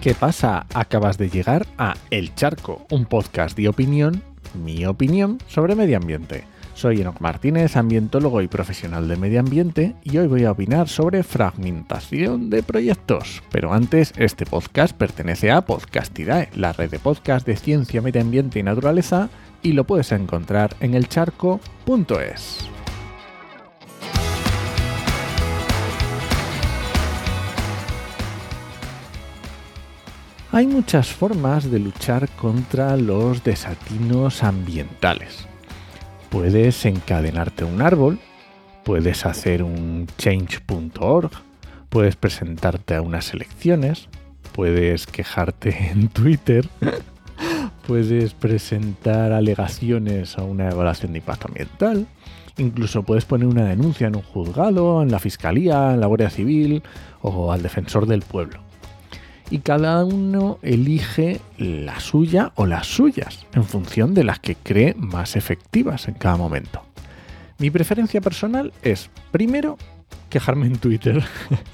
¿Qué pasa? Acabas de llegar a El Charco, un podcast de opinión, mi opinión, sobre medio ambiente. Soy Enoch Martínez, ambientólogo y profesional de medio ambiente, y hoy voy a opinar sobre fragmentación de proyectos. Pero antes, este podcast pertenece a Podcastidae, la red de podcast de ciencia, medio ambiente y naturaleza, y lo puedes encontrar en elcharco.es. Hay muchas formas de luchar contra los desatinos ambientales. Puedes encadenarte un árbol, puedes hacer un change.org, puedes presentarte a unas elecciones, puedes quejarte en Twitter, puedes presentar alegaciones a una evaluación de impacto ambiental, incluso puedes poner una denuncia en un juzgado, en la fiscalía, en la Guardia Civil o al defensor del pueblo y cada uno elige la suya o las suyas en función de las que cree más efectivas en cada momento. Mi preferencia personal es, primero, quejarme en Twitter.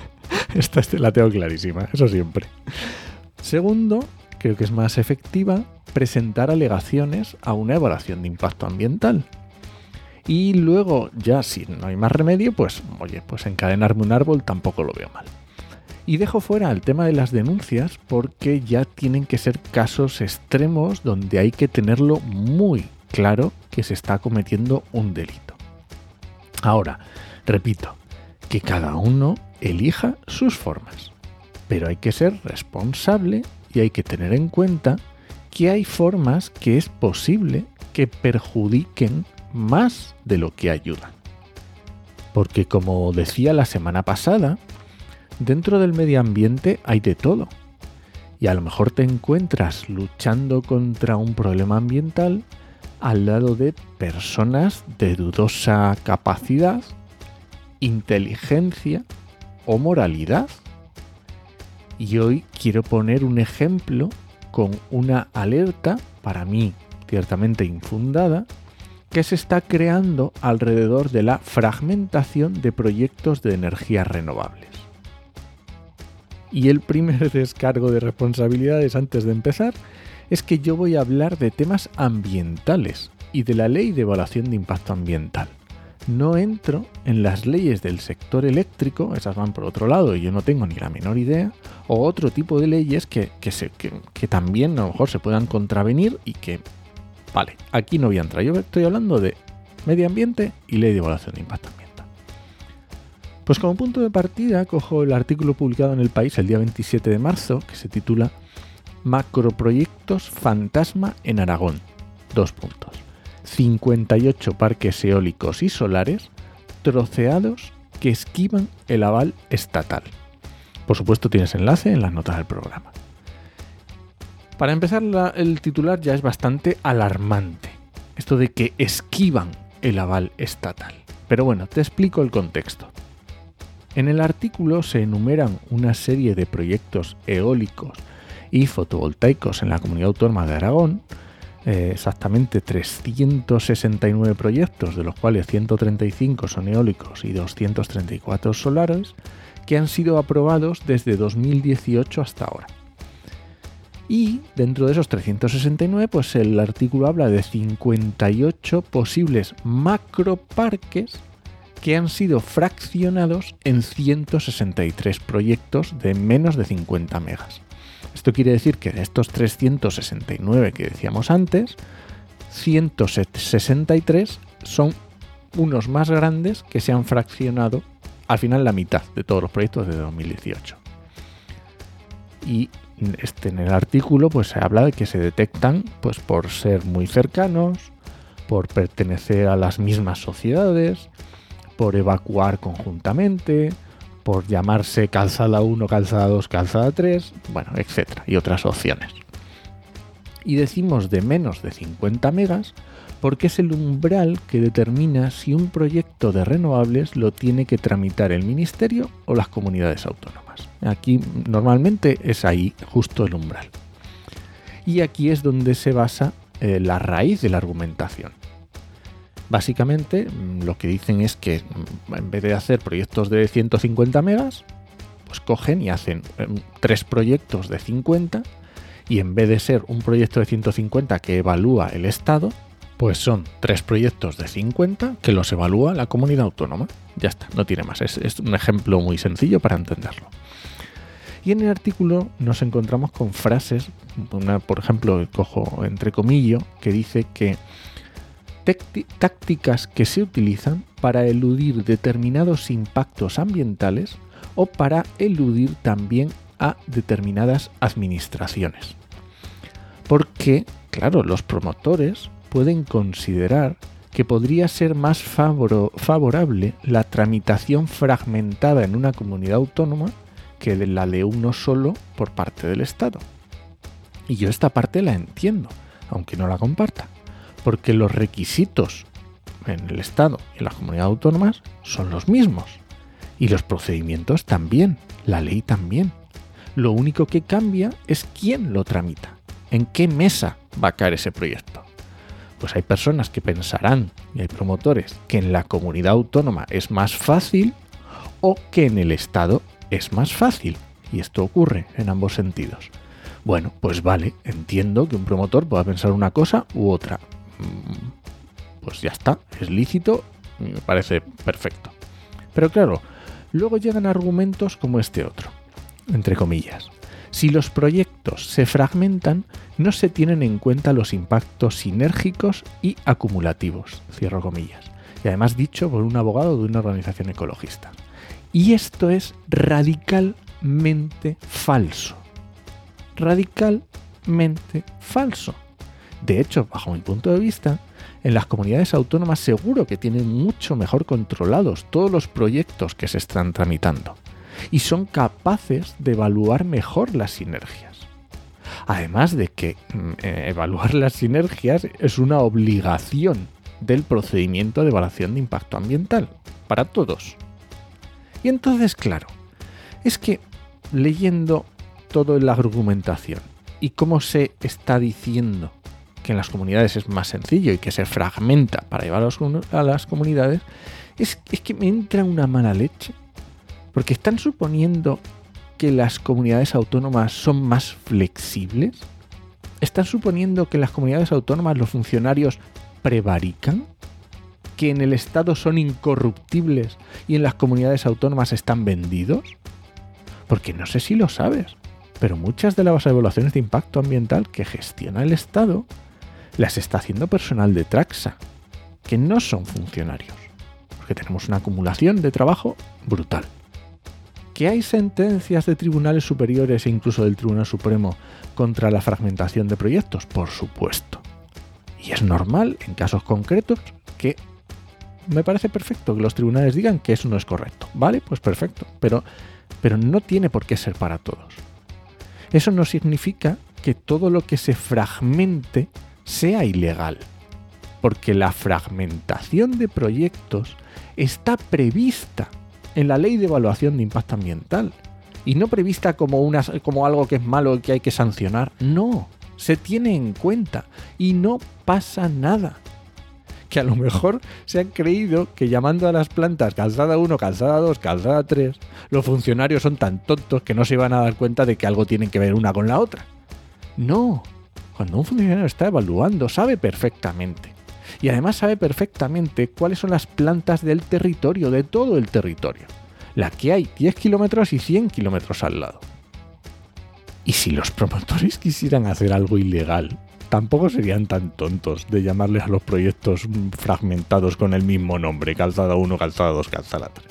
Esta la tengo clarísima, eso siempre. Segundo, creo que es más efectiva presentar alegaciones a una evaluación de impacto ambiental. Y luego, ya si no hay más remedio, pues oye, pues encadenarme un árbol tampoco lo veo mal. Y dejo fuera el tema de las denuncias porque ya tienen que ser casos extremos donde hay que tenerlo muy claro que se está cometiendo un delito. Ahora, repito, que cada uno elija sus formas, pero hay que ser responsable y hay que tener en cuenta que hay formas que es posible que perjudiquen más de lo que ayudan. Porque como decía la semana pasada, Dentro del medio ambiente hay de todo. Y a lo mejor te encuentras luchando contra un problema ambiental al lado de personas de dudosa capacidad, inteligencia o moralidad. Y hoy quiero poner un ejemplo con una alerta, para mí ciertamente infundada, que se está creando alrededor de la fragmentación de proyectos de energías renovables. Y el primer descargo de responsabilidades antes de empezar es que yo voy a hablar de temas ambientales y de la ley de evaluación de impacto ambiental. No entro en las leyes del sector eléctrico, esas van por otro lado y yo no tengo ni la menor idea, o otro tipo de leyes que, que, también a lo mejor se puedan contravenir y que, vale, aquí no voy a entrar. Yo estoy hablando de medio ambiente y ley de evaluación de impacto. Pues como punto de partida cojo el artículo publicado en El País el día 27 de marzo que se titula Macroproyectos fantasma en Aragón. Dos puntos. 58 parques eólicos y solares troceados que esquivan el aval estatal. Por supuesto tienes enlace en las notas del programa. Para empezar, el titular ya es bastante alarmante. Esto de que esquivan el aval estatal. Pero bueno, te explico el contexto. En el artículo se enumeran una serie de proyectos eólicos y fotovoltaicos en la comunidad autónoma de Aragón, eh, exactamente 369 proyectos, de los cuales 135 son eólicos y 234 solares, que han sido aprobados desde 2018 hasta ahora. Y dentro de esos 369, pues el artículo habla de 58 posibles macroparques que han sido fraccionados en 163 proyectos de menos de 50 megas. Esto quiere decir que de estos 369 que decíamos antes, 163 son unos más grandes que se han fraccionado al final la mitad de todos los proyectos de 2018. Y este, en el artículo pues se habla de que se detectan pues por ser muy cercanos, por pertenecer a las mismas sociedades, por evacuar conjuntamente, por llamarse calzada 1, calzada 2, calzada 3, bueno, etcétera, y otras opciones. Y decimos de menos de 50 megas porque es el umbral que determina si un proyecto de renovables lo tiene que tramitar el ministerio o las comunidades autónomas. Aquí normalmente es ahí justo el umbral. Y aquí es donde se basa eh, la raíz de la argumentación. Básicamente mm, lo que dicen es que mm, en vez de hacer proyectos de 150 megas, pues cogen y hacen em, tres proyectos de 50 y en vez de ser un proyecto de 150 que evalúa el Estado, pues son tres proyectos de 50 que los evalúa la comunidad autónoma. Ya está, no tiene más. Es, un ejemplo muy sencillo para entenderlo. Y en el artículo nos encontramos con frases, una, por ejemplo, cojo entre comillas, que dice que tácticas que se utilizan para eludir determinados impactos ambientales o para eludir también a determinadas administraciones. Porque, claro, los promotores pueden considerar que podría ser más favorable la tramitación fragmentada en una comunidad autónoma que la de uno solo por parte del Estado. Y yo esta parte la entiendo, aunque no la comparta, porque los requisitos en el Estado y en las comunidades autónomas son los mismos. Y los procedimientos también, la ley también. Lo único que cambia es quién lo tramita, en qué mesa va a caer ese proyecto pues hay personas que pensarán, y hay promotores, que en la comunidad autónoma es más fácil o que en el Estado es más fácil. Y esto ocurre en ambos sentidos. Bueno, pues vale, entiendo que un promotor pueda pensar una cosa u otra. Mm, pues ya está, es lícito, me parece perfecto. Pero claro, luego llegan argumentos como este otro, entre comillas. Si los proyectos se fragmentan, no se tienen en cuenta los impactos sinérgicos y acumulativos, cierro comillas. Y además dicho por un abogado de una organización ecologista. Y esto es radicalmente falso. Radicalmente falso. De hecho, bajo mi punto de vista, en las comunidades autónomas seguro que tienen mucho mejor controlados todos los proyectos que se están tramitando y son capaces de evaluar mejor las sinergias. Además de que mm, eh, evaluar las sinergias es una obligación del procedimiento de evaluación de impacto ambiental para todos. Y entonces, claro, es que leyendo toda la argumentación y cómo se está diciendo que en las comunidades es más sencillo y que se fragmenta para llevar a las comunidades, es, es que me entra una mala leche porque están suponiendo que las comunidades autónomas son más flexibles. ¿Están suponiendo que en las comunidades autónomas los funcionarios prevarican? ¿Que en el Estado son incorruptibles y en las comunidades autónomas están vendidos? Porque no sé si lo sabes, pero muchas de las evaluaciones de impacto ambiental que gestiona el Estado las está haciendo personal de Traxa, que no son funcionarios, porque tenemos una acumulación de trabajo brutal que hay sentencias de tribunales superiores e incluso del Tribunal Supremo contra la fragmentación de proyectos, por supuesto. Y es normal en casos concretos que me parece perfecto que los tribunales digan que eso no es correcto. ¿Vale? Pues perfecto. Pero, pero no tiene por qué ser para todos. Eso no significa que todo lo que se fragmente sea ilegal. Porque la fragmentación de proyectos está prevista en la ley de evaluación de impacto ambiental y no prevista como, una, como algo que es malo y que hay que sancionar. No, se tiene en cuenta y no pasa nada. Que a lo mejor se han creído que llamando a las plantas calzada 1, calzada 2, calzada 3, los funcionarios son tan tontos que no se iban a dar cuenta de que algo tiene que ver una con la otra. No, cuando un funcionario está evaluando, sabe perfectamente y además sabe perfectamente cuáles son las plantas del territorio, de todo el territorio. La que hay 10 kilómetros y 100 kilómetros al lado. Y si los promotores quisieran hacer algo ilegal, tampoco serían tan tontos de llamarles a los proyectos fragmentados con el mismo nombre, calzada 1, calzada 2, calzada 3.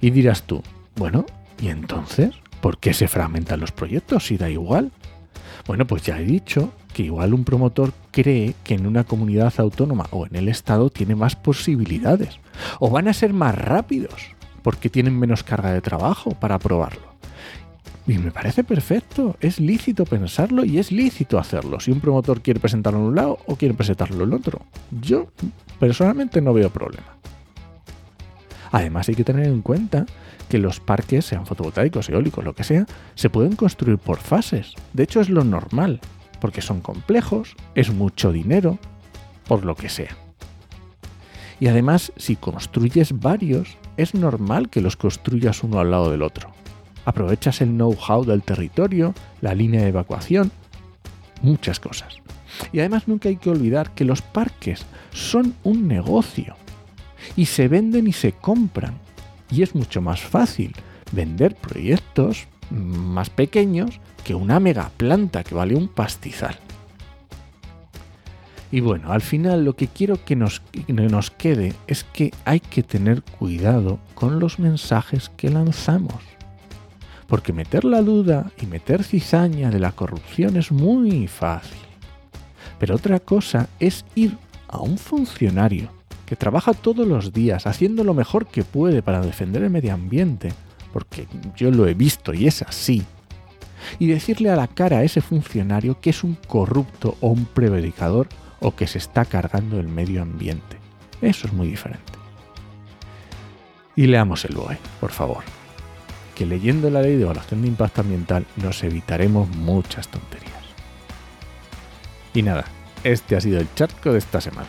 Y dirás tú, bueno, ¿y entonces? ¿Por qué se fragmentan los proyectos si da igual? Bueno, pues ya he dicho que igual un promotor cree que en una comunidad autónoma o en el Estado tiene más posibilidades. O van a ser más rápidos porque tienen menos carga de trabajo para aprobarlo. Y me parece perfecto, es lícito pensarlo y es lícito hacerlo. Si un promotor quiere presentarlo en un lado o quiere presentarlo en el otro. Yo personalmente no veo problema. Además hay que tener en cuenta que los parques, sean fotovoltaicos, eólicos, lo que sea, se pueden construir por fases. De hecho es lo normal porque son complejos, es mucho dinero, por lo que sea. Y además, si construyes varios, es normal que los construyas uno al lado del otro. Aprovechas el know-how del territorio, la línea de evacuación, muchas cosas. Y además nunca hay que olvidar que los parques son un negocio y se venden y se compran. Y es mucho más fácil vender proyectos más pequeños que una mega planta que vale un pastizal. Y bueno, al final lo que quiero que nos, que nos quede es que hay que tener cuidado con los mensajes que lanzamos. Porque meter la duda y meter cizaña de la corrupción es muy fácil. Pero otra cosa es ir a un funcionario que trabaja todos los días haciendo lo mejor que puede para defender el medio ambiente, porque yo lo he visto y es así, y decirle a la cara a ese funcionario que es un corrupto o un prevaricador o que se está cargando el medio ambiente. Eso es muy diferente. Y leamos el BOE, por favor. Que leyendo la ley de evaluación de impacto ambiental nos evitaremos muchas tonterías. Y nada, este ha sido el charco de esta semana.